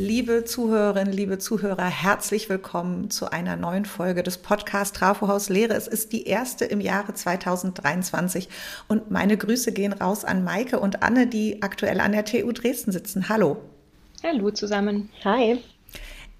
Liebe Zuhörerinnen, liebe Zuhörer, herzlich willkommen zu einer neuen Folge des Podcasts Trafohaus Lehre. Es ist die erste im Jahre 2023 und meine Grüße gehen raus an Maike und Anne, die aktuell an der TU Dresden sitzen. Hallo. Hallo zusammen. Hi.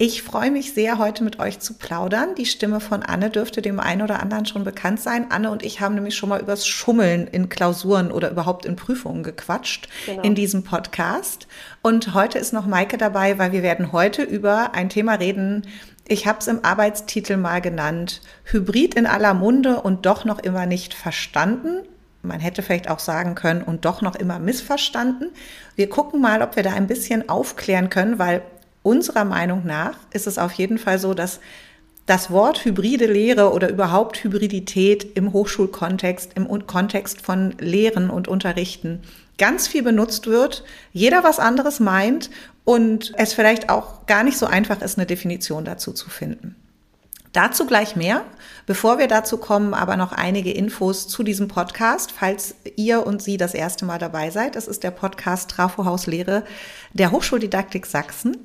Ich freue mich sehr, heute mit euch zu plaudern. Die Stimme von Anne dürfte dem einen oder anderen schon bekannt sein. Anne und ich haben nämlich schon mal übers Schummeln in Klausuren oder überhaupt in Prüfungen gequatscht genau. in diesem Podcast. Und heute ist noch Maike dabei, weil wir werden heute über ein Thema reden. Ich habe es im Arbeitstitel mal genannt, Hybrid in aller Munde und doch noch immer nicht verstanden man hätte vielleicht auch sagen können und doch noch immer missverstanden. Wir gucken mal, ob wir da ein bisschen aufklären können, weil unserer Meinung nach ist es auf jeden Fall so, dass das Wort hybride Lehre oder überhaupt Hybridität im Hochschulkontext, im Kontext von Lehren und Unterrichten ganz viel benutzt wird, jeder was anderes meint und es vielleicht auch gar nicht so einfach ist, eine Definition dazu zu finden. Dazu gleich mehr. Bevor wir dazu kommen, aber noch einige Infos zu diesem Podcast, falls ihr und Sie das erste Mal dabei seid. Das ist der Podcast Trafohaus Lehre der Hochschuldidaktik Sachsen.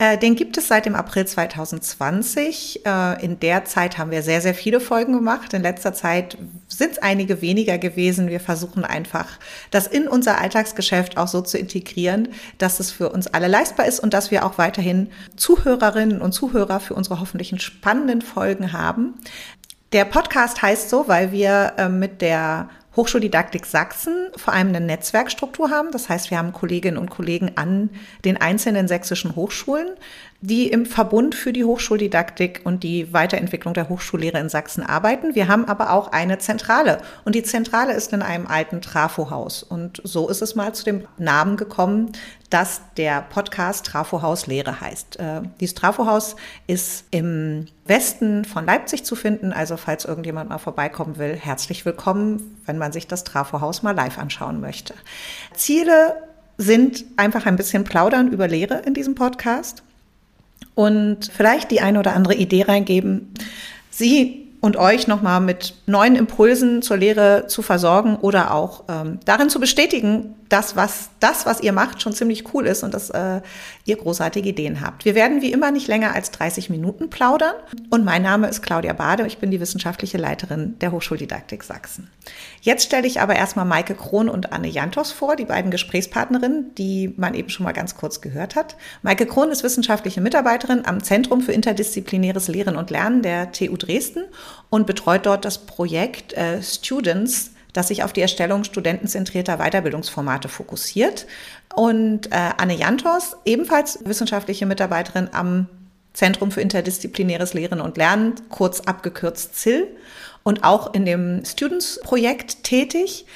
Äh, den gibt es seit dem April 2020. Äh, in der Zeit haben wir sehr, sehr viele Folgen gemacht. In letzter Zeit sind es einige weniger gewesen. Wir versuchen einfach, das in unser Alltagsgeschäft auch so zu integrieren, dass es für uns alle leistbar ist und dass wir auch weiterhin Zuhörerinnen und Zuhörer für unsere hoffentlich spannenden Folgen haben. Der Podcast heißt so, weil wir äh, mit der Hochschuldidaktik Sachsen vor allem eine Netzwerkstruktur haben. Das heißt, wir haben Kolleginnen und Kollegen an den einzelnen sächsischen Hochschulen, die im Verbund für die Hochschuldidaktik und die Weiterentwicklung der Hochschullehre in Sachsen arbeiten. Wir haben aber auch eine Zentrale und die Zentrale ist in einem alten Trafohaus. Und so ist es mal zu dem Namen gekommen, dass der Podcast Trafohaus Lehre heißt. Äh, dieses Trafohaus ist im Westen von Leipzig zu finden. Also falls irgendjemand mal vorbeikommen will, herzlich willkommen, wenn man sich das Trafohaus mal live anschauen möchte. Ziele sind einfach ein bisschen plaudern über Lehre in diesem Podcast und vielleicht die eine oder andere Idee reingeben, Sie und euch nochmal mit neuen Impulsen zur Lehre zu versorgen oder auch ähm, darin zu bestätigen, dass was, das, was ihr macht, schon ziemlich cool ist und dass äh, ihr großartige Ideen habt. Wir werden wie immer nicht länger als 30 Minuten plaudern und mein Name ist Claudia Bade, ich bin die wissenschaftliche Leiterin der Hochschuldidaktik Sachsen. Jetzt stelle ich aber erstmal Maike Krohn und Anne Jantos vor, die beiden Gesprächspartnerinnen, die man eben schon mal ganz kurz gehört hat. Maike Krohn ist wissenschaftliche Mitarbeiterin am Zentrum für interdisziplinäres Lehren und Lernen der TU Dresden und betreut dort das Projekt äh, Students, das sich auf die Erstellung studentenzentrierter Weiterbildungsformate fokussiert. Und äh, Anne Jantos, ebenfalls wissenschaftliche Mitarbeiterin am Zentrum für interdisziplinäres Lehren und Lernen, kurz abgekürzt ZIL, und auch in dem Students-Projekt tätig.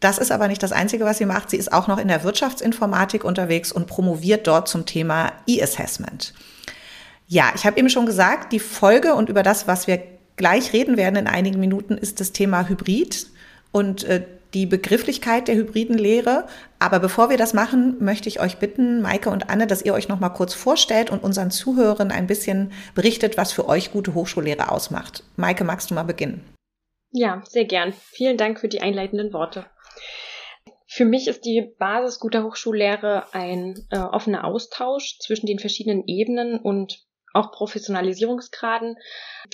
Das ist aber nicht das Einzige, was sie macht. Sie ist auch noch in der Wirtschaftsinformatik unterwegs und promoviert dort zum Thema E-Assessment. Ja, ich habe eben schon gesagt, die Folge und über das, was wir gleich reden werden in einigen Minuten, ist das Thema Hybrid und äh, die Begrifflichkeit der hybriden Lehre. Aber bevor wir das machen, möchte ich euch bitten, Maike und Anne, dass ihr euch noch mal kurz vorstellt und unseren Zuhörern ein bisschen berichtet, was für euch gute Hochschullehre ausmacht. Maike, magst du mal beginnen? Ja, sehr gern. Vielen Dank für die einleitenden Worte. Für mich ist die Basis guter Hochschullehre ein äh, offener Austausch zwischen den verschiedenen Ebenen und auch Professionalisierungsgraden.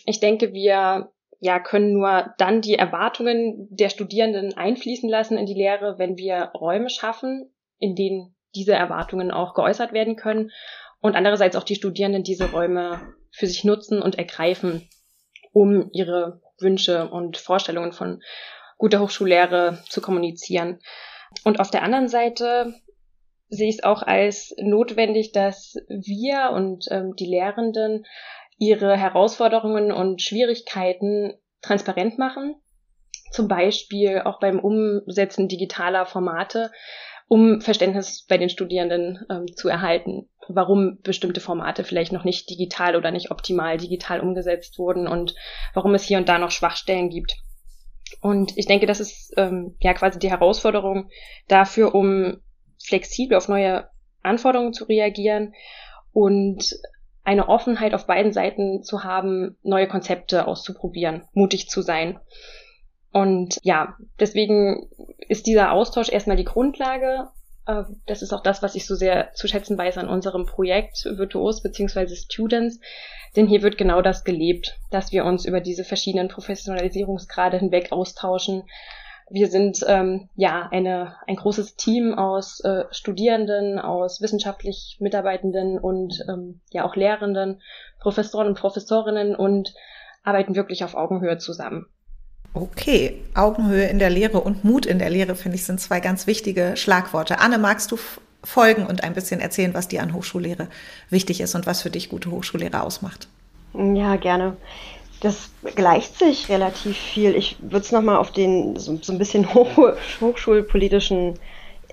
Ich denke, wir ja, können nur dann die Erwartungen der Studierenden einfließen lassen in die Lehre, wenn wir Räume schaffen, in denen diese Erwartungen auch geäußert werden können und andererseits auch die Studierenden diese Räume für sich nutzen und ergreifen, um ihre Wünsche und Vorstellungen von guter Hochschullehre zu kommunizieren. Und auf der anderen Seite sehe ich es auch als notwendig, dass wir und ähm, die Lehrenden ihre Herausforderungen und Schwierigkeiten transparent machen. Zum Beispiel auch beim Umsetzen digitaler Formate, um Verständnis bei den Studierenden ähm, zu erhalten, warum bestimmte Formate vielleicht noch nicht digital oder nicht optimal digital umgesetzt wurden und warum es hier und da noch Schwachstellen gibt. Und ich denke, das ist ähm, ja quasi die Herausforderung dafür, um flexibel auf neue Anforderungen zu reagieren und eine Offenheit auf beiden Seiten zu haben, neue Konzepte auszuprobieren, mutig zu sein. Und ja, deswegen ist dieser Austausch erstmal die Grundlage, äh, das ist auch das, was ich so sehr zu schätzen weiß an unserem Projekt Virtuos bzw. Students, denn hier wird genau das gelebt, dass wir uns über diese verschiedenen Professionalisierungsgrade hinweg austauschen. Wir sind ähm, ja eine, ein großes Team aus äh, Studierenden, aus wissenschaftlich Mitarbeitenden und ähm, ja auch Lehrenden, Professoren und Professorinnen und arbeiten wirklich auf Augenhöhe zusammen. Okay, Augenhöhe in der Lehre und Mut in der Lehre, finde ich, sind zwei ganz wichtige Schlagworte. Anne, magst du folgen und ein bisschen erzählen, was dir an Hochschullehre wichtig ist und was für dich gute Hochschullehre ausmacht? Ja, gerne. Das gleicht sich relativ viel. Ich würde es nochmal auf den so, so, ein bisschen hoch, hochschulpolitischen,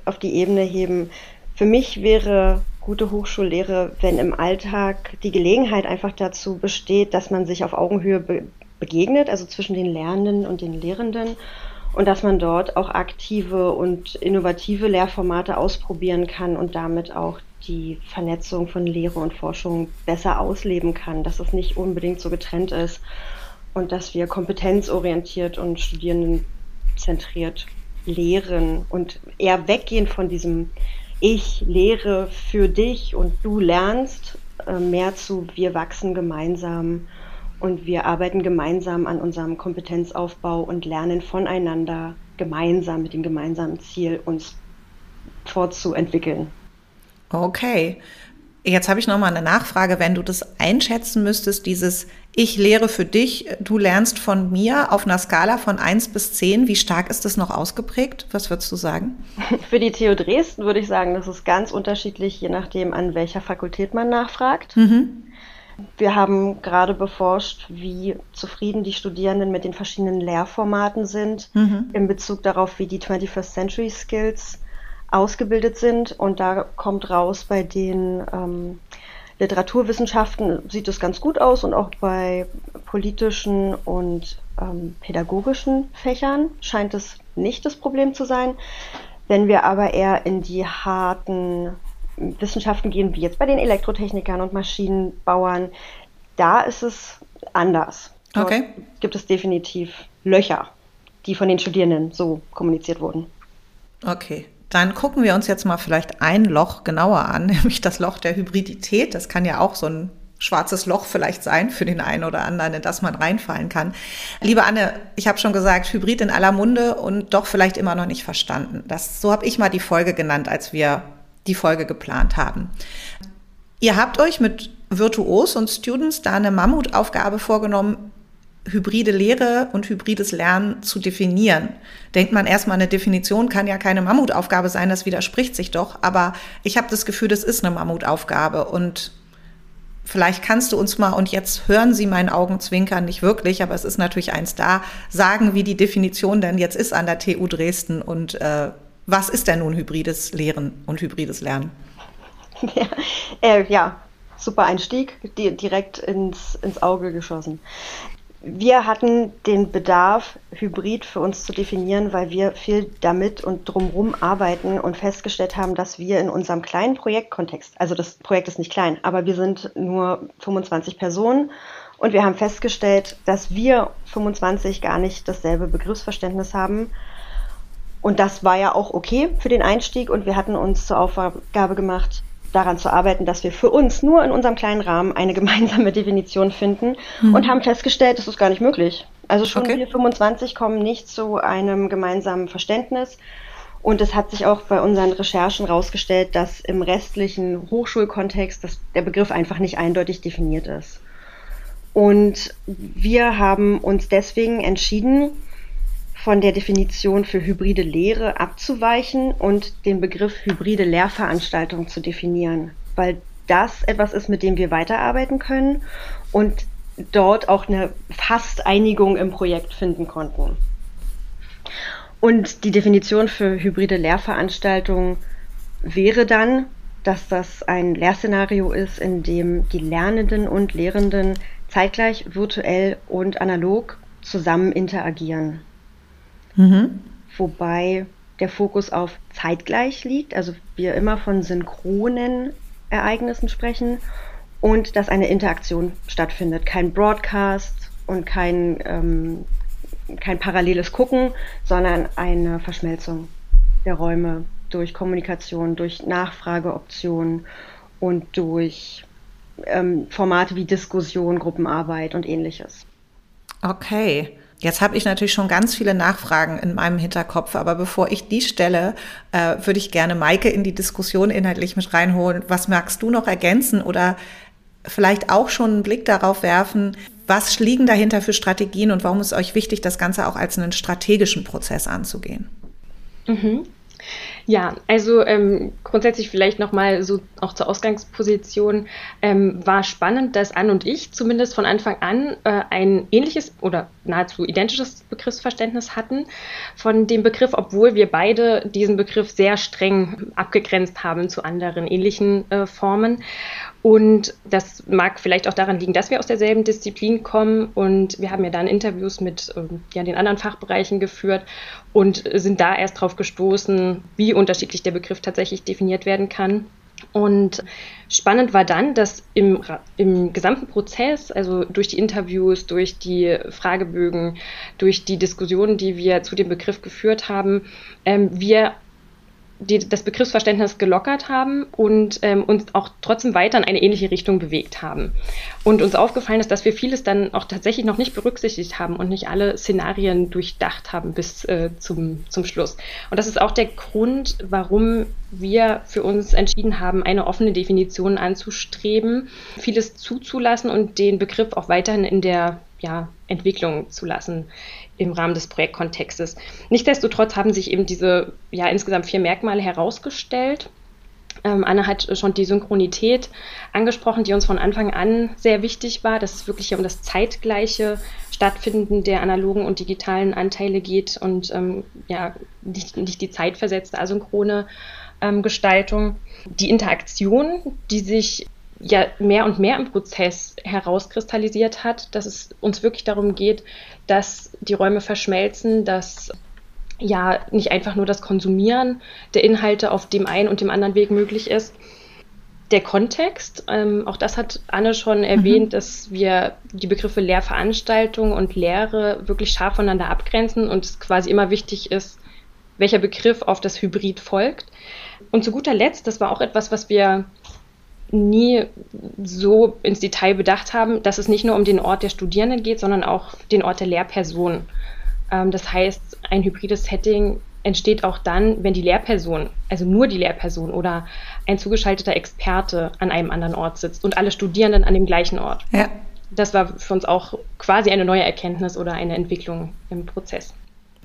auf die Ebene heben. Für mich wäre gute Hochschullehre, wenn im Alltag die Gelegenheit einfach dazu besteht, dass man sich auf Augenhöhe be begegnet, also zwischen den Lernenden und den Lehrenden und dass man dort auch aktive und innovative Lehrformate ausprobieren kann und damit auch die Vernetzung von Lehre und Forschung besser ausleben kann, dass es nicht unbedingt so getrennt ist und dass wir kompetenzorientiert und studierendenzentriert lehren und eher weggehen von diesem Ich lehre für dich und du lernst, äh, mehr zu wir wachsen gemeinsam und wir arbeiten gemeinsam an unserem Kompetenzaufbau und lernen voneinander gemeinsam mit dem gemeinsamen Ziel, uns fortzuentwickeln. Okay. Jetzt habe ich noch mal eine Nachfrage, wenn du das einschätzen müsstest, dieses ich lehre für dich, du lernst von mir auf einer Skala von 1 bis 10, wie stark ist das noch ausgeprägt? Was würdest du sagen? Für die TU Dresden würde ich sagen, das ist ganz unterschiedlich, je nachdem, an welcher Fakultät man nachfragt. Mhm. Wir haben gerade beforscht, wie zufrieden die Studierenden mit den verschiedenen Lehrformaten sind mhm. in Bezug darauf, wie die 21st Century Skills ausgebildet sind. Und da kommt raus, bei den ähm, Literaturwissenschaften sieht es ganz gut aus und auch bei politischen und ähm, pädagogischen Fächern scheint es nicht das Problem zu sein. Wenn wir aber eher in die harten Wissenschaften gehen, wie jetzt bei den Elektrotechnikern und Maschinenbauern, da ist es anders. Dort okay. gibt es definitiv Löcher, die von den Studierenden so kommuniziert wurden. Okay. Dann gucken wir uns jetzt mal vielleicht ein Loch genauer an, nämlich das Loch der Hybridität. Das kann ja auch so ein schwarzes Loch vielleicht sein für den einen oder anderen, in das man reinfallen kann. Liebe Anne, ich habe schon gesagt, Hybrid in aller Munde und doch vielleicht immer noch nicht verstanden. Das, so habe ich mal die Folge genannt, als wir die Folge geplant haben. Ihr habt euch mit Virtuos und Students da eine Mammutaufgabe vorgenommen, hybride Lehre und hybrides Lernen zu definieren. Denkt man erstmal, eine Definition kann ja keine Mammutaufgabe sein, das widerspricht sich doch, aber ich habe das Gefühl, das ist eine Mammutaufgabe und vielleicht kannst du uns mal, und jetzt hören Sie meinen Augenzwinkern nicht wirklich, aber es ist natürlich eins da, sagen, wie die Definition denn jetzt ist an der TU Dresden und äh, was ist denn nun hybrides Lehren und hybrides Lernen? Ja, äh, ja super Einstieg, direkt ins, ins Auge geschossen. Wir hatten den Bedarf, Hybrid für uns zu definieren, weil wir viel damit und drumherum arbeiten und festgestellt haben, dass wir in unserem kleinen Projektkontext, also das Projekt ist nicht klein, aber wir sind nur 25 Personen. Und wir haben festgestellt, dass wir 25 gar nicht dasselbe Begriffsverständnis haben. Und das war ja auch okay für den Einstieg. Und wir hatten uns zur Aufgabe gemacht, daran zu arbeiten, dass wir für uns nur in unserem kleinen Rahmen eine gemeinsame Definition finden mhm. und haben festgestellt, das ist gar nicht möglich. Also schon okay. wir 25 kommen nicht zu einem gemeinsamen Verständnis. Und es hat sich auch bei unseren Recherchen herausgestellt, dass im restlichen Hochschulkontext das, der Begriff einfach nicht eindeutig definiert ist. Und wir haben uns deswegen entschieden, von der Definition für hybride Lehre abzuweichen und den Begriff hybride Lehrveranstaltung zu definieren, weil das etwas ist, mit dem wir weiterarbeiten können und dort auch eine fast Einigung im Projekt finden konnten. Und die Definition für hybride Lehrveranstaltung wäre dann, dass das ein Lehrszenario ist, in dem die Lernenden und Lehrenden zeitgleich virtuell und analog zusammen interagieren. Mhm. Wobei der Fokus auf zeitgleich liegt, also wir immer von synchronen Ereignissen sprechen und dass eine Interaktion stattfindet. Kein Broadcast und kein, ähm, kein paralleles Gucken, sondern eine Verschmelzung der Räume durch Kommunikation, durch Nachfrageoptionen und durch ähm, Formate wie Diskussion, Gruppenarbeit und ähnliches. Okay. Jetzt habe ich natürlich schon ganz viele Nachfragen in meinem Hinterkopf, aber bevor ich die stelle, äh, würde ich gerne Maike in die Diskussion inhaltlich mit reinholen. Was magst du noch ergänzen oder vielleicht auch schon einen Blick darauf werfen, was liegen dahinter für Strategien und warum ist euch wichtig, das Ganze auch als einen strategischen Prozess anzugehen? Mhm. Ja, also ähm, grundsätzlich vielleicht nochmal so auch zur Ausgangsposition ähm, war spannend, dass Anne und ich zumindest von Anfang an äh, ein ähnliches oder nahezu identisches Begriffsverständnis hatten von dem Begriff, obwohl wir beide diesen Begriff sehr streng abgegrenzt haben zu anderen ähnlichen äh, Formen. Und das mag vielleicht auch daran liegen, dass wir aus derselben Disziplin kommen. Und wir haben ja dann Interviews mit ähm, ja, den anderen Fachbereichen geführt und sind da erst darauf gestoßen, wie unterschiedlich der Begriff tatsächlich definiert werden kann. Und spannend war dann, dass im, im gesamten Prozess, also durch die Interviews, durch die Fragebögen, durch die Diskussionen, die wir zu dem Begriff geführt haben, ähm, wir die das Begriffsverständnis gelockert haben und ähm, uns auch trotzdem weiter in eine ähnliche Richtung bewegt haben. Und uns aufgefallen ist, dass wir vieles dann auch tatsächlich noch nicht berücksichtigt haben und nicht alle Szenarien durchdacht haben bis äh, zum, zum Schluss. Und das ist auch der Grund, warum wir für uns entschieden haben, eine offene Definition anzustreben, vieles zuzulassen und den Begriff auch weiterhin in der ja, Entwicklung zu lassen im Rahmen des Projektkontextes. Nichtsdestotrotz haben sich eben diese ja insgesamt vier Merkmale herausgestellt. Ähm, Anne hat schon die Synchronität angesprochen, die uns von Anfang an sehr wichtig war, dass es wirklich um das zeitgleiche Stattfinden der analogen und digitalen Anteile geht und ähm, ja nicht, nicht die zeitversetzte asynchrone ähm, Gestaltung. Die Interaktion, die sich ja mehr und mehr im Prozess herauskristallisiert hat, dass es uns wirklich darum geht, dass die Räume verschmelzen, dass ja nicht einfach nur das Konsumieren der Inhalte auf dem einen und dem anderen Weg möglich ist. Der Kontext, ähm, auch das hat Anne schon erwähnt, mhm. dass wir die Begriffe Lehrveranstaltung und Lehre wirklich scharf voneinander abgrenzen und es quasi immer wichtig ist, welcher Begriff auf das Hybrid folgt. Und zu guter Letzt, das war auch etwas, was wir nie so ins Detail bedacht haben, dass es nicht nur um den Ort der Studierenden geht, sondern auch den Ort der Lehrperson. Ähm, das heißt, ein hybrides Setting entsteht auch dann, wenn die Lehrperson, also nur die Lehrperson oder ein zugeschalteter Experte an einem anderen Ort sitzt und alle Studierenden an dem gleichen Ort. Ja. Das war für uns auch quasi eine neue Erkenntnis oder eine Entwicklung im Prozess.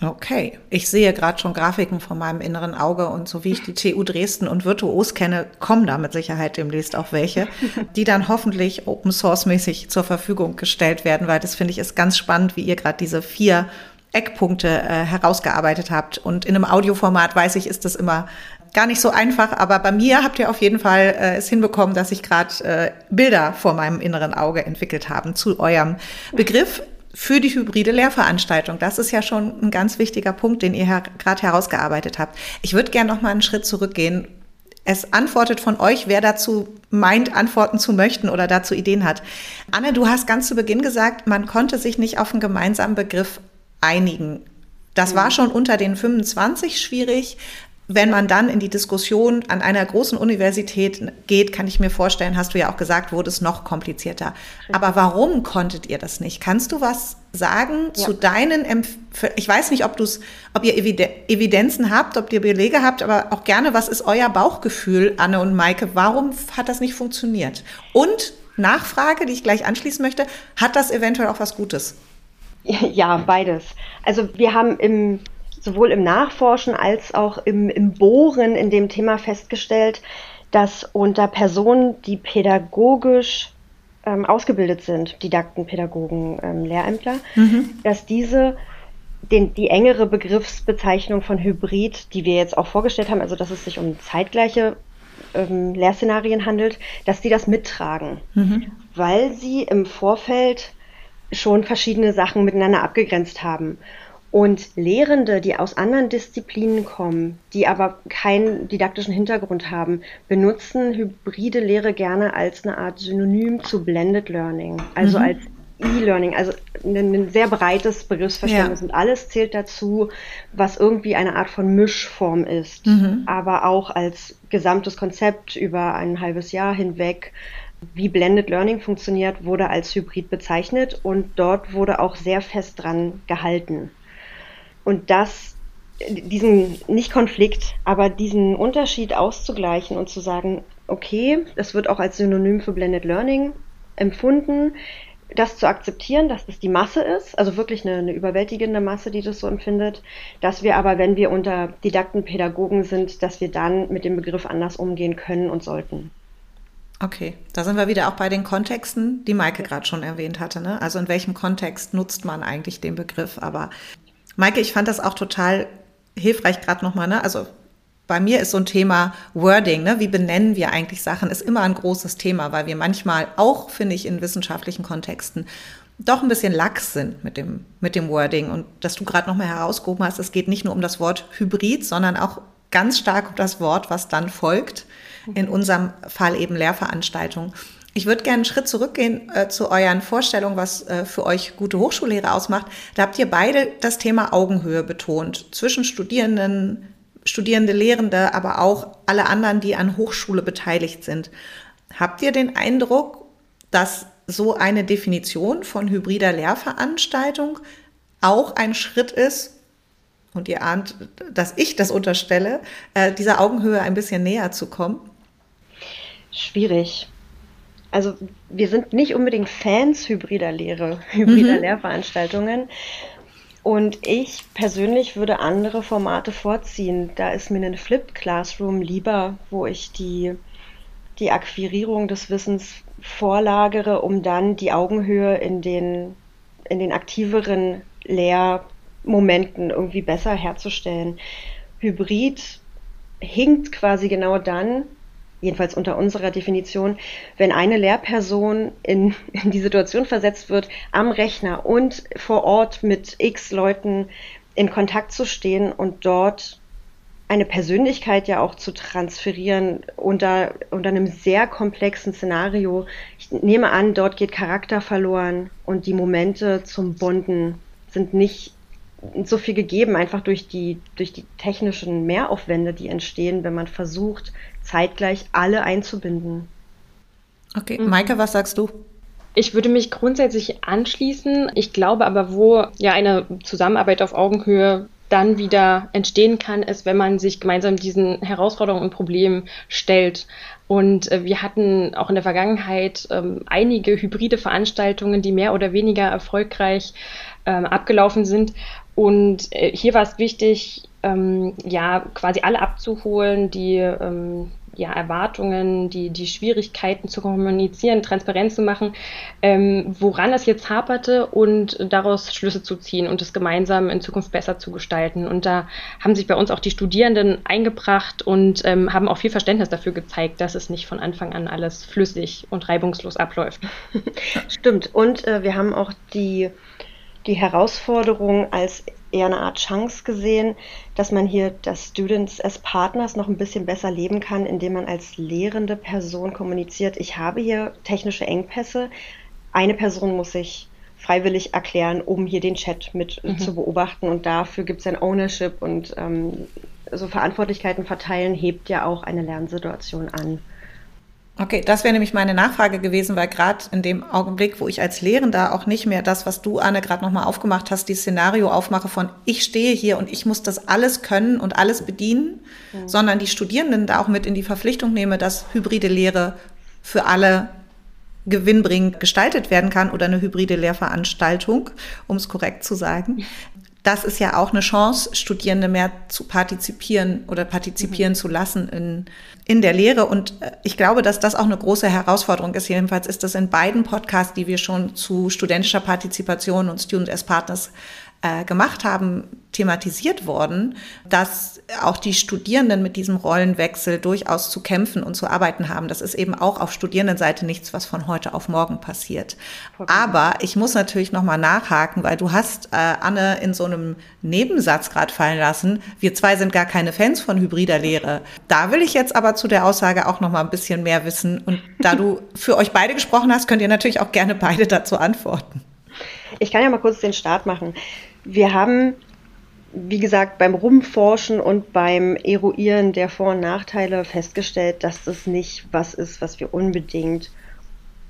Okay, ich sehe gerade schon Grafiken vor meinem inneren Auge und so wie ich die TU Dresden und Virtuos kenne, kommen da mit Sicherheit demnächst auch welche, die dann hoffentlich Open Source mäßig zur Verfügung gestellt werden, weil das finde ich ist ganz spannend, wie ihr gerade diese vier Eckpunkte äh, herausgearbeitet habt. Und in einem Audioformat weiß ich, ist das immer gar nicht so einfach, aber bei mir habt ihr auf jeden Fall äh, es hinbekommen, dass ich gerade äh, Bilder vor meinem inneren Auge entwickelt haben zu eurem Begriff für die hybride Lehrveranstaltung. Das ist ja schon ein ganz wichtiger Punkt, den ihr her gerade herausgearbeitet habt. Ich würde gerne noch mal einen Schritt zurückgehen. Es antwortet von euch, wer dazu meint, antworten zu möchten oder dazu Ideen hat. Anne, du hast ganz zu Beginn gesagt, man konnte sich nicht auf einen gemeinsamen Begriff einigen. Das war mhm. schon unter den 25 schwierig wenn man dann in die Diskussion an einer großen Universität geht, kann ich mir vorstellen, hast du ja auch gesagt, wurde es noch komplizierter. Aber warum konntet ihr das nicht? Kannst du was sagen ja. zu deinen Empf ich weiß nicht, ob du's, ob ihr Evidenzen habt, ob ihr Belege habt, aber auch gerne, was ist euer Bauchgefühl, Anne und Maike? Warum hat das nicht funktioniert? Und Nachfrage, die ich gleich anschließen möchte, hat das eventuell auch was Gutes? Ja, beides. Also wir haben im sowohl im Nachforschen als auch im, im Bohren in dem Thema festgestellt, dass unter Personen, die pädagogisch ähm, ausgebildet sind, Didakten, Pädagogen, ähm, Lehrämtler, mhm. dass diese den, die engere Begriffsbezeichnung von Hybrid, die wir jetzt auch vorgestellt haben, also dass es sich um zeitgleiche ähm, Lehrszenarien handelt, dass die das mittragen, mhm. weil sie im Vorfeld schon verschiedene Sachen miteinander abgegrenzt haben. Und Lehrende, die aus anderen Disziplinen kommen, die aber keinen didaktischen Hintergrund haben, benutzen hybride Lehre gerne als eine Art Synonym zu Blended Learning, also mhm. als E-Learning, also ein, sehr breites Begriffsverständnis ja. und alles zählt dazu, was irgendwie eine Art von Mischform ist, mhm. aber auch als gesamtes Konzept über ein halbes Jahr hinweg. Wie Blended Learning funktioniert, wurde als Hybrid bezeichnet und dort wurde auch sehr fest dran gehalten. Und das, diesen, nicht Konflikt, aber diesen Unterschied auszugleichen und zu sagen, okay, das wird auch als Synonym für Blended Learning empfunden das zu akzeptieren, dass das die Masse ist, also wirklich eine, eine, überwältigende Masse, die das so empfindet, dass wir aber, wenn wir unter Didakten, Pädagogen sind, dass wir dann mit dem Begriff anders umgehen können und sollten. Okay, da sind wir wieder auch bei den Kontexten, die Maike gerade schon erwähnt hatte. Ne? Also in welchem Kontext nutzt man eigentlich den Begriff? Aber Maike, ich fand das auch total hilfreich gerade nochmal. Ne? Also bei mir ist so ein Thema Wording, ne? wie benennen wir eigentlich Sachen, ist immer ein großes Thema, weil wir manchmal auch, finde ich, in wissenschaftlichen Kontexten doch ein bisschen lax sind mit dem, mit dem Wording. Und dass du gerade nochmal herausgehoben hast, es geht nicht nur um das Wort Hybrid, sondern auch ganz stark um das Wort, was dann folgt. In unserem Fall eben Lehrveranstaltungen. Ich würde gerne einen Schritt zurückgehen äh, zu euren Vorstellungen, was äh, für euch gute Hochschullehre ausmacht. Da habt ihr beide das Thema Augenhöhe betont zwischen Studierenden, Studierende, Lehrende, aber auch alle anderen, die an Hochschule beteiligt sind. Habt ihr den Eindruck, dass so eine Definition von hybrider Lehrveranstaltung auch ein Schritt ist, und ihr ahnt, dass ich das unterstelle, äh, dieser Augenhöhe ein bisschen näher zu kommen? Schwierig. Also wir sind nicht unbedingt Fans hybrider Lehre, hybrider mhm. Lehrveranstaltungen. Und ich persönlich würde andere Formate vorziehen. Da ist mir ein Flipped Classroom lieber, wo ich die, die Akquirierung des Wissens vorlagere, um dann die Augenhöhe in den, in den aktiveren Lehrmomenten irgendwie besser herzustellen. Hybrid hinkt quasi genau dann, jedenfalls unter unserer Definition, wenn eine Lehrperson in, in, die Situation versetzt wird, am Rechner und vor Ort mit x Leuten in Kontakt zu stehen und dort eine Persönlichkeit ja auch zu transferieren unter, unter einem sehr komplexen Szenario. Ich nehme an, dort geht Charakter verloren und die Momente zum Bonden sind nicht so viel gegeben, einfach durch die, durch die technischen Mehraufwände, die entstehen, wenn man versucht, zeitgleich alle einzubinden. Okay, mhm. Maike, was sagst du? Ich würde mich grundsätzlich anschließen. Ich glaube aber, wo ja eine Zusammenarbeit auf Augenhöhe dann wieder entstehen kann, ist, wenn man sich gemeinsam diesen Herausforderungen und Problemen stellt. Und äh, wir hatten auch in der Vergangenheit ähm, einige hybride Veranstaltungen, die mehr oder weniger erfolgreich ähm, abgelaufen sind. Und äh, hier war es wichtig, ähm, ja, quasi alle abzuholen, die ähm, ja, Erwartungen, die, die Schwierigkeiten zu kommunizieren, transparent zu machen, ähm, woran es jetzt haperte und daraus Schlüsse zu ziehen und es gemeinsam in Zukunft besser zu gestalten. Und da haben sich bei uns auch die Studierenden eingebracht und ähm, haben auch viel Verständnis dafür gezeigt, dass es nicht von Anfang an alles flüssig und reibungslos abläuft. Stimmt. Und äh, wir haben auch die die Herausforderung als eher eine Art Chance gesehen, dass man hier das Students as Partners noch ein bisschen besser leben kann, indem man als lehrende Person kommuniziert. Ich habe hier technische Engpässe. Eine Person muss sich freiwillig erklären, um hier den Chat mit mhm. zu beobachten. Und dafür gibt es ein Ownership und ähm, so Verantwortlichkeiten verteilen hebt ja auch eine Lernsituation an. Okay, das wäre nämlich meine Nachfrage gewesen, weil gerade in dem Augenblick, wo ich als Lehrender auch nicht mehr das, was du, Anne, gerade nochmal aufgemacht hast, die Szenario aufmache von ich stehe hier und ich muss das alles können und alles bedienen, mhm. sondern die Studierenden da auch mit in die Verpflichtung nehme, dass hybride Lehre für alle gewinnbringend gestaltet werden kann oder eine hybride Lehrveranstaltung, um es korrekt zu sagen das ist ja auch eine Chance, Studierende mehr zu partizipieren oder partizipieren mhm. zu lassen in, in der Lehre. Und äh, ich glaube, dass das auch eine große Herausforderung ist. Jedenfalls ist das in beiden Podcasts, die wir schon zu studentischer Partizipation und Student as Partners äh, gemacht haben, thematisiert worden, dass auch die Studierenden mit diesem Rollenwechsel durchaus zu kämpfen und zu arbeiten haben. Das ist eben auch auf Studierendenseite nichts, was von heute auf morgen passiert. Okay. Aber ich muss natürlich nochmal nachhaken, weil du hast äh, Anne in so einem Nebensatz gerade fallen lassen, wir zwei sind gar keine Fans von hybrider Lehre. Da will ich jetzt aber zu der Aussage auch nochmal ein bisschen mehr wissen. Und da du für euch beide gesprochen hast, könnt ihr natürlich auch gerne beide dazu antworten. Ich kann ja mal kurz den Start machen. Wir haben, wie gesagt, beim Rumforschen und beim Eruieren der Vor- und Nachteile festgestellt, dass das nicht was ist, was wir unbedingt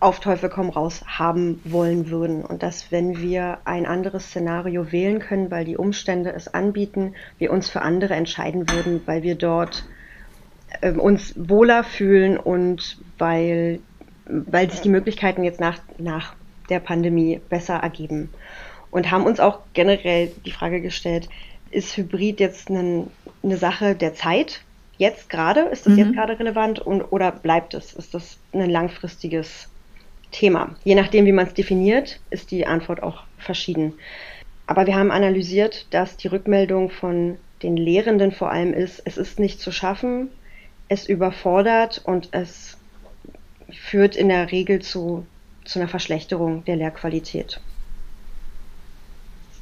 auf Teufel komm raus haben wollen würden. Und dass, wenn wir ein anderes Szenario wählen können, weil die Umstände es anbieten, wir uns für andere entscheiden würden, weil wir dort äh, uns wohler fühlen und weil, weil sich die Möglichkeiten jetzt nach, nach der Pandemie besser ergeben. Und haben uns auch generell die Frage gestellt, ist Hybrid jetzt eine, eine Sache der Zeit? Jetzt gerade? Ist das mhm. jetzt gerade relevant? Und, oder bleibt es? Ist das ein langfristiges Thema? Je nachdem, wie man es definiert, ist die Antwort auch verschieden. Aber wir haben analysiert, dass die Rückmeldung von den Lehrenden vor allem ist, es ist nicht zu schaffen, es überfordert und es führt in der Regel zu, zu einer Verschlechterung der Lehrqualität.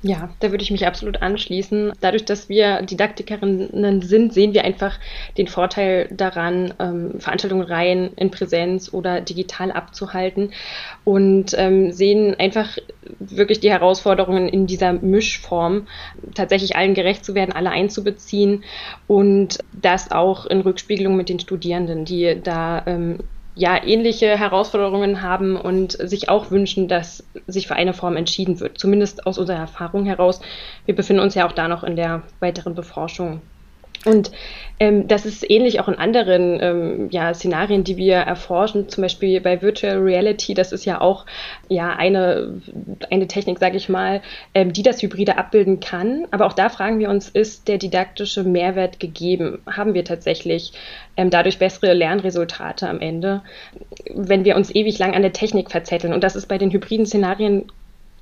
Ja, da würde ich mich absolut anschließen. Dadurch, dass wir Didaktikerinnen sind, sehen wir einfach den Vorteil daran, ähm, Veranstaltungen rein in Präsenz oder digital abzuhalten und ähm, sehen einfach wirklich die Herausforderungen in dieser Mischform, tatsächlich allen gerecht zu werden, alle einzubeziehen und das auch in Rückspiegelung mit den Studierenden, die da ähm, ja ähnliche Herausforderungen haben und sich auch wünschen, dass sich für eine Form entschieden wird. Zumindest aus unserer Erfahrung heraus. Wir befinden uns ja auch da noch in der weiteren Beforschung. Und ähm, das ist ähnlich auch in anderen ähm, ja, Szenarien, die wir erforschen, zum Beispiel bei Virtual Reality. Das ist ja auch ja, eine, eine Technik, sage ich mal, ähm, die das Hybride abbilden kann. Aber auch da fragen wir uns, ist der didaktische Mehrwert gegeben? Haben wir tatsächlich ähm, dadurch bessere Lernresultate am Ende, wenn wir uns ewig lang an der Technik verzetteln? Und das ist bei den hybriden Szenarien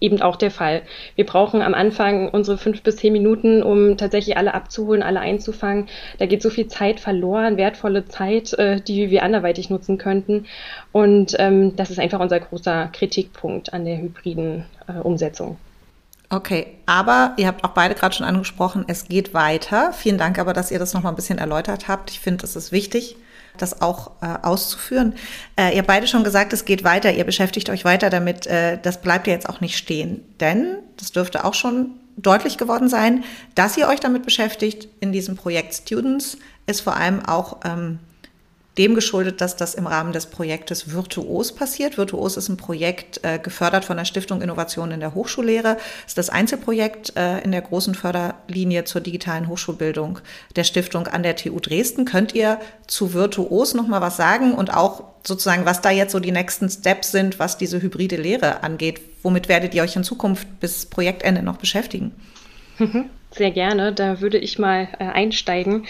eben auch der Fall. Wir brauchen am Anfang unsere fünf bis zehn Minuten, um tatsächlich alle abzuholen, alle einzufangen. Da geht so viel Zeit verloren, wertvolle Zeit, äh, die wir anderweitig nutzen könnten. Und ähm, das ist einfach unser großer Kritikpunkt an der hybriden äh, Umsetzung. Okay, aber ihr habt auch beide gerade schon angesprochen, es geht weiter. Vielen Dank aber, dass ihr das nochmal ein bisschen erläutert habt. Ich finde, es ist wichtig das auch äh, auszuführen. Äh, ihr beide schon gesagt, es geht weiter, ihr beschäftigt euch weiter damit. Äh, das bleibt ja jetzt auch nicht stehen. Denn, das dürfte auch schon deutlich geworden sein, dass ihr euch damit beschäftigt in diesem Projekt Students, ist vor allem auch ähm, dem geschuldet, dass das im Rahmen des Projektes Virtuos passiert. Virtuos ist ein Projekt äh, gefördert von der Stiftung Innovation in der Hochschullehre. Das ist das Einzelprojekt äh, in der großen Förderlinie zur digitalen Hochschulbildung der Stiftung an der TU Dresden. Könnt ihr zu Virtuos noch mal was sagen und auch sozusagen, was da jetzt so die nächsten Steps sind, was diese hybride Lehre angeht? Womit werdet ihr euch in Zukunft bis Projektende noch beschäftigen? Sehr gerne, da würde ich mal äh, einsteigen.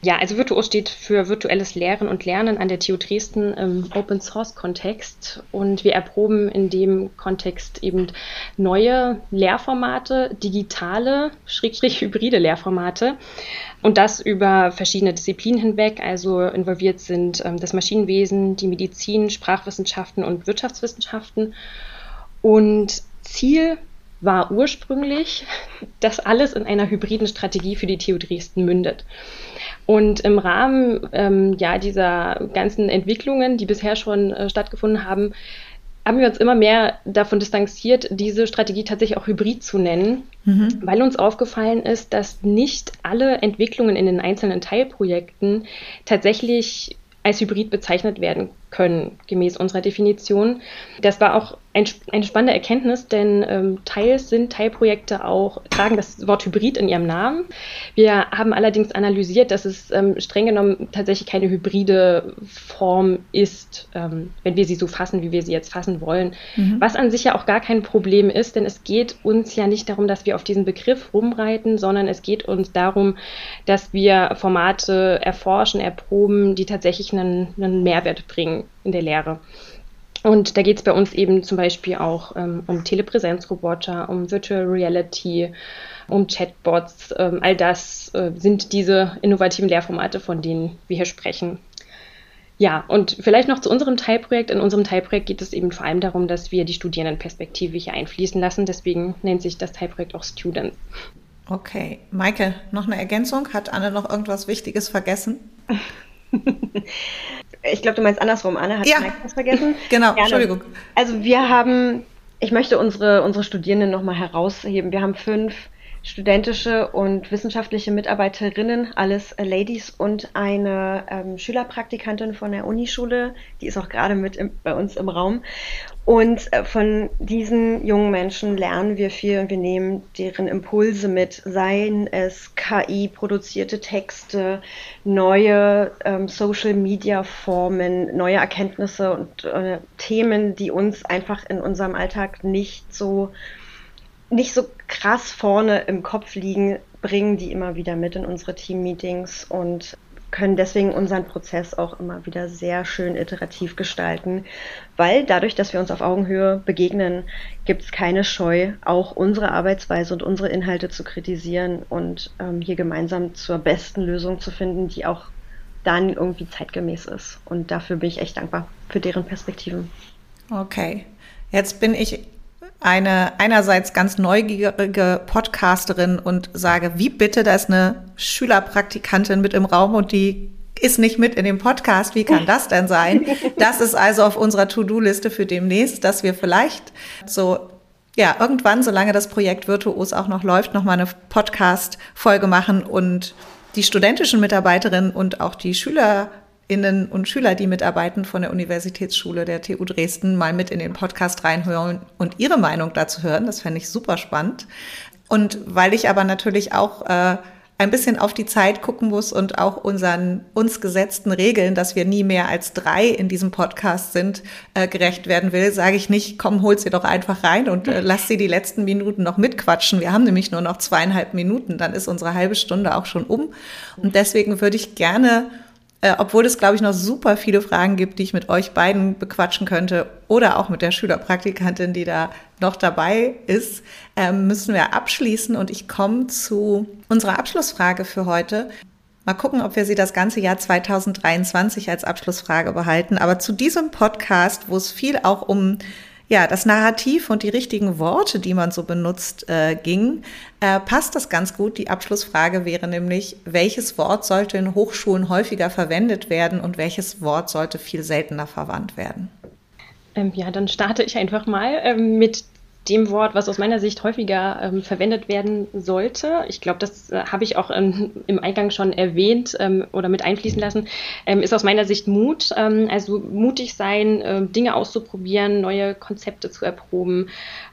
Ja, also Virtuos steht für virtuelles Lehren und Lernen an der TU Dresden im Open Source Kontext und wir erproben in dem Kontext eben neue Lehrformate, digitale, schrägstrich hybride Lehrformate und das über verschiedene Disziplinen hinweg. Also involviert sind ähm, das Maschinenwesen, die Medizin, Sprachwissenschaften und Wirtschaftswissenschaften und Ziel war ursprünglich, dass alles in einer hybriden Strategie für die TU Dresden mündet. Und im Rahmen ähm, ja, dieser ganzen Entwicklungen, die bisher schon äh, stattgefunden haben, haben wir uns immer mehr davon distanziert, diese Strategie tatsächlich auch hybrid zu nennen, mhm. weil uns aufgefallen ist, dass nicht alle Entwicklungen in den einzelnen Teilprojekten tatsächlich als hybrid bezeichnet werden können, gemäß unserer Definition. Das war auch ein, eine spannende Erkenntnis, denn ähm, teils sind Teilprojekte auch, tragen das Wort Hybrid in ihrem Namen. Wir haben allerdings analysiert, dass es ähm, streng genommen tatsächlich keine hybride Form ist, ähm, wenn wir sie so fassen, wie wir sie jetzt fassen wollen. Mhm. Was an sich ja auch gar kein Problem ist, denn es geht uns ja nicht darum, dass wir auf diesen Begriff rumreiten, sondern es geht uns darum, dass wir Formate erforschen, erproben, die tatsächlich einen, einen Mehrwert bringen in der Lehre. Und da geht es bei uns eben zum Beispiel auch ähm, um Telepräsenzroboter, um Virtual Reality, um Chatbots. Ähm, all das äh, sind diese innovativen Lehrformate, von denen wir hier sprechen. Ja, und vielleicht noch zu unserem Teilprojekt. In unserem Teilprojekt geht es eben vor allem darum, dass wir die Studierendenperspektive hier einfließen lassen. Deswegen nennt sich das Teilprojekt auch Students. Okay. Maike, noch eine Ergänzung? Hat Anne noch irgendwas Wichtiges vergessen? ich glaube, du meinst andersrum. Anne hat ja. was vergessen. Genau, Gerne. Entschuldigung. Also wir haben Ich möchte unsere, unsere Studierenden nochmal herausheben. Wir haben fünf studentische und wissenschaftliche Mitarbeiterinnen, alles äh, Ladies und eine ähm, Schülerpraktikantin von der Unischule, die ist auch gerade mit im, bei uns im Raum. Und äh, von diesen jungen Menschen lernen wir viel und wir nehmen deren Impulse mit, seien es KI-produzierte Texte, neue ähm, Social-Media-Formen, neue Erkenntnisse und äh, Themen, die uns einfach in unserem Alltag nicht so nicht so krass vorne im Kopf liegen, bringen die immer wieder mit in unsere Team-Meetings und können deswegen unseren Prozess auch immer wieder sehr schön iterativ gestalten, weil dadurch, dass wir uns auf Augenhöhe begegnen, gibt es keine Scheu, auch unsere Arbeitsweise und unsere Inhalte zu kritisieren und ähm, hier gemeinsam zur besten Lösung zu finden, die auch dann irgendwie zeitgemäß ist. Und dafür bin ich echt dankbar für deren Perspektiven. Okay. Jetzt bin ich eine einerseits ganz neugierige Podcasterin und sage, wie bitte, da ist eine Schülerpraktikantin mit im Raum und die ist nicht mit in dem Podcast. Wie kann das denn sein? Das ist also auf unserer To-Do-Liste für demnächst, dass wir vielleicht so ja, irgendwann, solange das Projekt Virtuos auch noch läuft, noch mal eine Podcast-Folge machen und die studentischen Mitarbeiterinnen und auch die Schüler Innen und Schüler, die mitarbeiten von der Universitätsschule der TU Dresden, mal mit in den Podcast reinhören und ihre Meinung dazu hören. Das fände ich super spannend. Und weil ich aber natürlich auch äh, ein bisschen auf die Zeit gucken muss und auch unseren uns gesetzten Regeln, dass wir nie mehr als drei in diesem Podcast sind, äh, gerecht werden will, sage ich nicht, komm, hol sie doch einfach rein und äh, lass sie die letzten Minuten noch mitquatschen. Wir haben nämlich nur noch zweieinhalb Minuten, dann ist unsere halbe Stunde auch schon um. Und deswegen würde ich gerne äh, obwohl es, glaube ich, noch super viele Fragen gibt, die ich mit euch beiden bequatschen könnte oder auch mit der Schülerpraktikantin, die da noch dabei ist, äh, müssen wir abschließen. Und ich komme zu unserer Abschlussfrage für heute. Mal gucken, ob wir sie das ganze Jahr 2023 als Abschlussfrage behalten. Aber zu diesem Podcast, wo es viel auch um ja, das Narrativ und die richtigen Worte, die man so benutzt, äh, ging, äh, passt das ganz gut. Die Abschlussfrage wäre nämlich, welches Wort sollte in Hochschulen häufiger verwendet werden und welches Wort sollte viel seltener verwandt werden? Ähm, ja, dann starte ich einfach mal ähm, mit dem Wort, was aus meiner Sicht häufiger ähm, verwendet werden sollte. Ich glaube, das äh, habe ich auch ähm, im Eingang schon erwähnt ähm, oder mit einfließen lassen, ähm, ist aus meiner Sicht Mut. Ähm, also mutig sein, äh, Dinge auszuprobieren, neue Konzepte zu erproben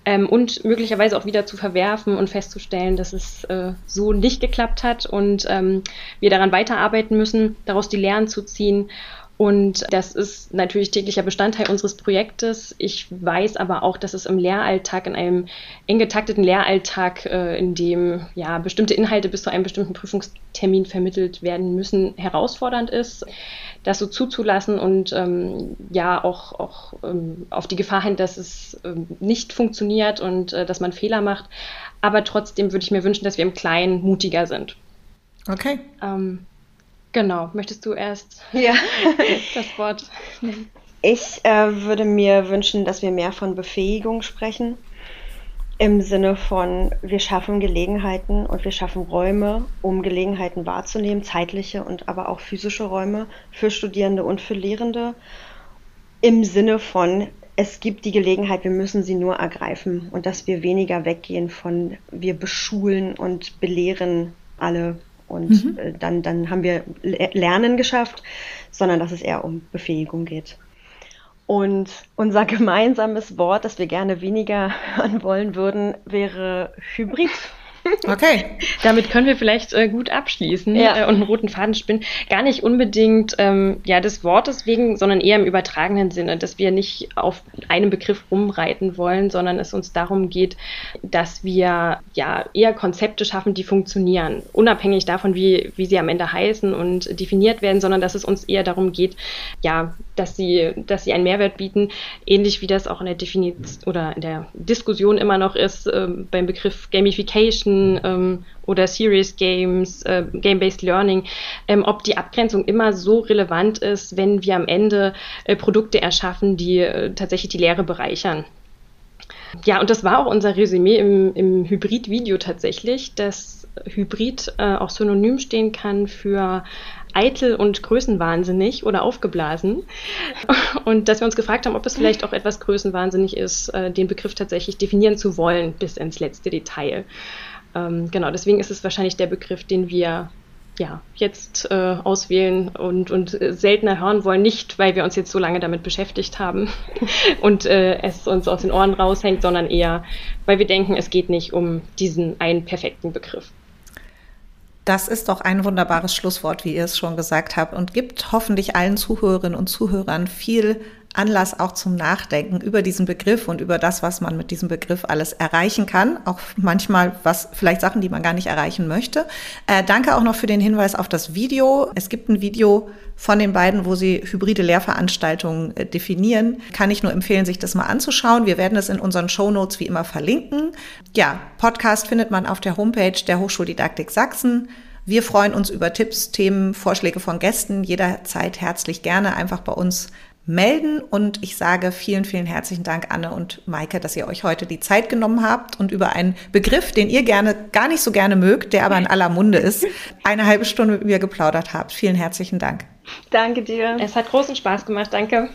ähm, und möglicherweise auch wieder zu verwerfen und festzustellen, dass es äh, so nicht geklappt hat und wir daran weiterarbeiten müssen, daraus die Lehren zu ziehen und das ist natürlich täglicher Bestandteil unseres Projektes. Ich weiß aber auch, dass es im Lehralltag, in einem eng getakteten Lehralltag, äh, in dem ja bestimmte Inhalte bis zu einem bestimmten Prüfungstermin vermittelt werden müssen, herausfordernd ist, das so zuzulassen und ähm, ja auch, auch ähm, auf die Gefahr hin, dass es ähm, nicht funktioniert und äh, dass man Fehler macht. Aber trotzdem würde ich mir wünschen, dass wir im Kleinen mutiger sind. Okay. Ähm, Genau, möchtest du erst ja. das Wort nennen? Ich äh, würde mir wünschen, dass wir mehr von Befähigung sprechen. Im Sinne von, wir schaffen Gelegenheiten und wir schaffen Räume, um Gelegenheiten wahrzunehmen, zeitliche und aber auch physische Räume für Studierende und für Lehrende. Im Sinne von, es gibt die Gelegenheit, wir müssen sie nur ergreifen und dass wir weniger weggehen von, wir beschulen und belehren alle und mhm. äh, dann, dann haben wir Lernen geschafft, sondern dass es eher um Befähigung geht. Und unser gemeinsames Wort, das wir gerne weniger hören wollen würden, wäre Hybrid. Okay. Damit können wir vielleicht äh, gut abschließen ja. äh, und einen roten Faden spinnen. Gar nicht unbedingt ähm, ja, des Wortes wegen, sondern eher im übertragenen Sinne, dass wir nicht auf einem Begriff rumreiten wollen, sondern es uns darum geht, dass wir ja eher Konzepte schaffen, die funktionieren, unabhängig davon, wie, wie sie am Ende heißen und definiert werden, sondern dass es uns eher darum geht, ja, dass sie, dass sie einen Mehrwert bieten, ähnlich wie das auch in der Definition oder in der Diskussion immer noch ist äh, beim Begriff Gamification Geschichten ähm, oder Serious Games, äh, Game-Based Learning, ähm, ob die Abgrenzung immer so relevant ist, wenn wir am Ende äh, Produkte erschaffen, die äh, tatsächlich die Lehre bereichern. Ja, und das war auch unser Resümee im, im Hybrid-Video tatsächlich, dass Hybrid äh, auch synonym stehen kann für eitel und größenwahnsinnig oder aufgeblasen. Und dass wir uns gefragt haben, ob es vielleicht auch etwas größenwahnsinnig ist, äh, den Begriff tatsächlich definieren zu wollen bis ins letzte Detail. Ähm, genau, deswegen ist es wahrscheinlich der Begriff, den wir ja, jetzt äh, auswählen und, und äh, seltener hören wollen, nicht weil wir uns jetzt so lange damit beschäftigt haben und äh, es uns aus den Ohren raushängt, sondern eher, weil wir denken, es geht nicht um diesen einen perfekten Begriff. Das ist doch ein wunderbares Schlusswort, wie ihr es schon gesagt habt, und gibt hoffentlich allen Zuhörerinnen und Zuhörern viel Anlass auch zum Nachdenken über diesen Begriff und über das, was man mit diesem Begriff alles erreichen kann. Auch manchmal was, vielleicht Sachen, die man gar nicht erreichen möchte. Äh, danke auch noch für den Hinweis auf das Video. Es gibt ein Video von den beiden, wo sie hybride Lehrveranstaltungen äh, definieren. Kann ich nur empfehlen, sich das mal anzuschauen. Wir werden es in unseren Show Notes wie immer verlinken. Ja, Podcast findet man auf der Homepage der Hochschuldidaktik Sachsen. Wir freuen uns über Tipps, Themen, Vorschläge von Gästen jederzeit herzlich gerne einfach bei uns melden. Und ich sage vielen, vielen herzlichen Dank, Anne und Maike, dass ihr euch heute die Zeit genommen habt und über einen Begriff, den ihr gerne, gar nicht so gerne mögt, der aber in aller Munde ist, eine halbe Stunde mit mir geplaudert habt. Vielen herzlichen Dank. Danke dir. Es hat großen Spaß gemacht. Danke.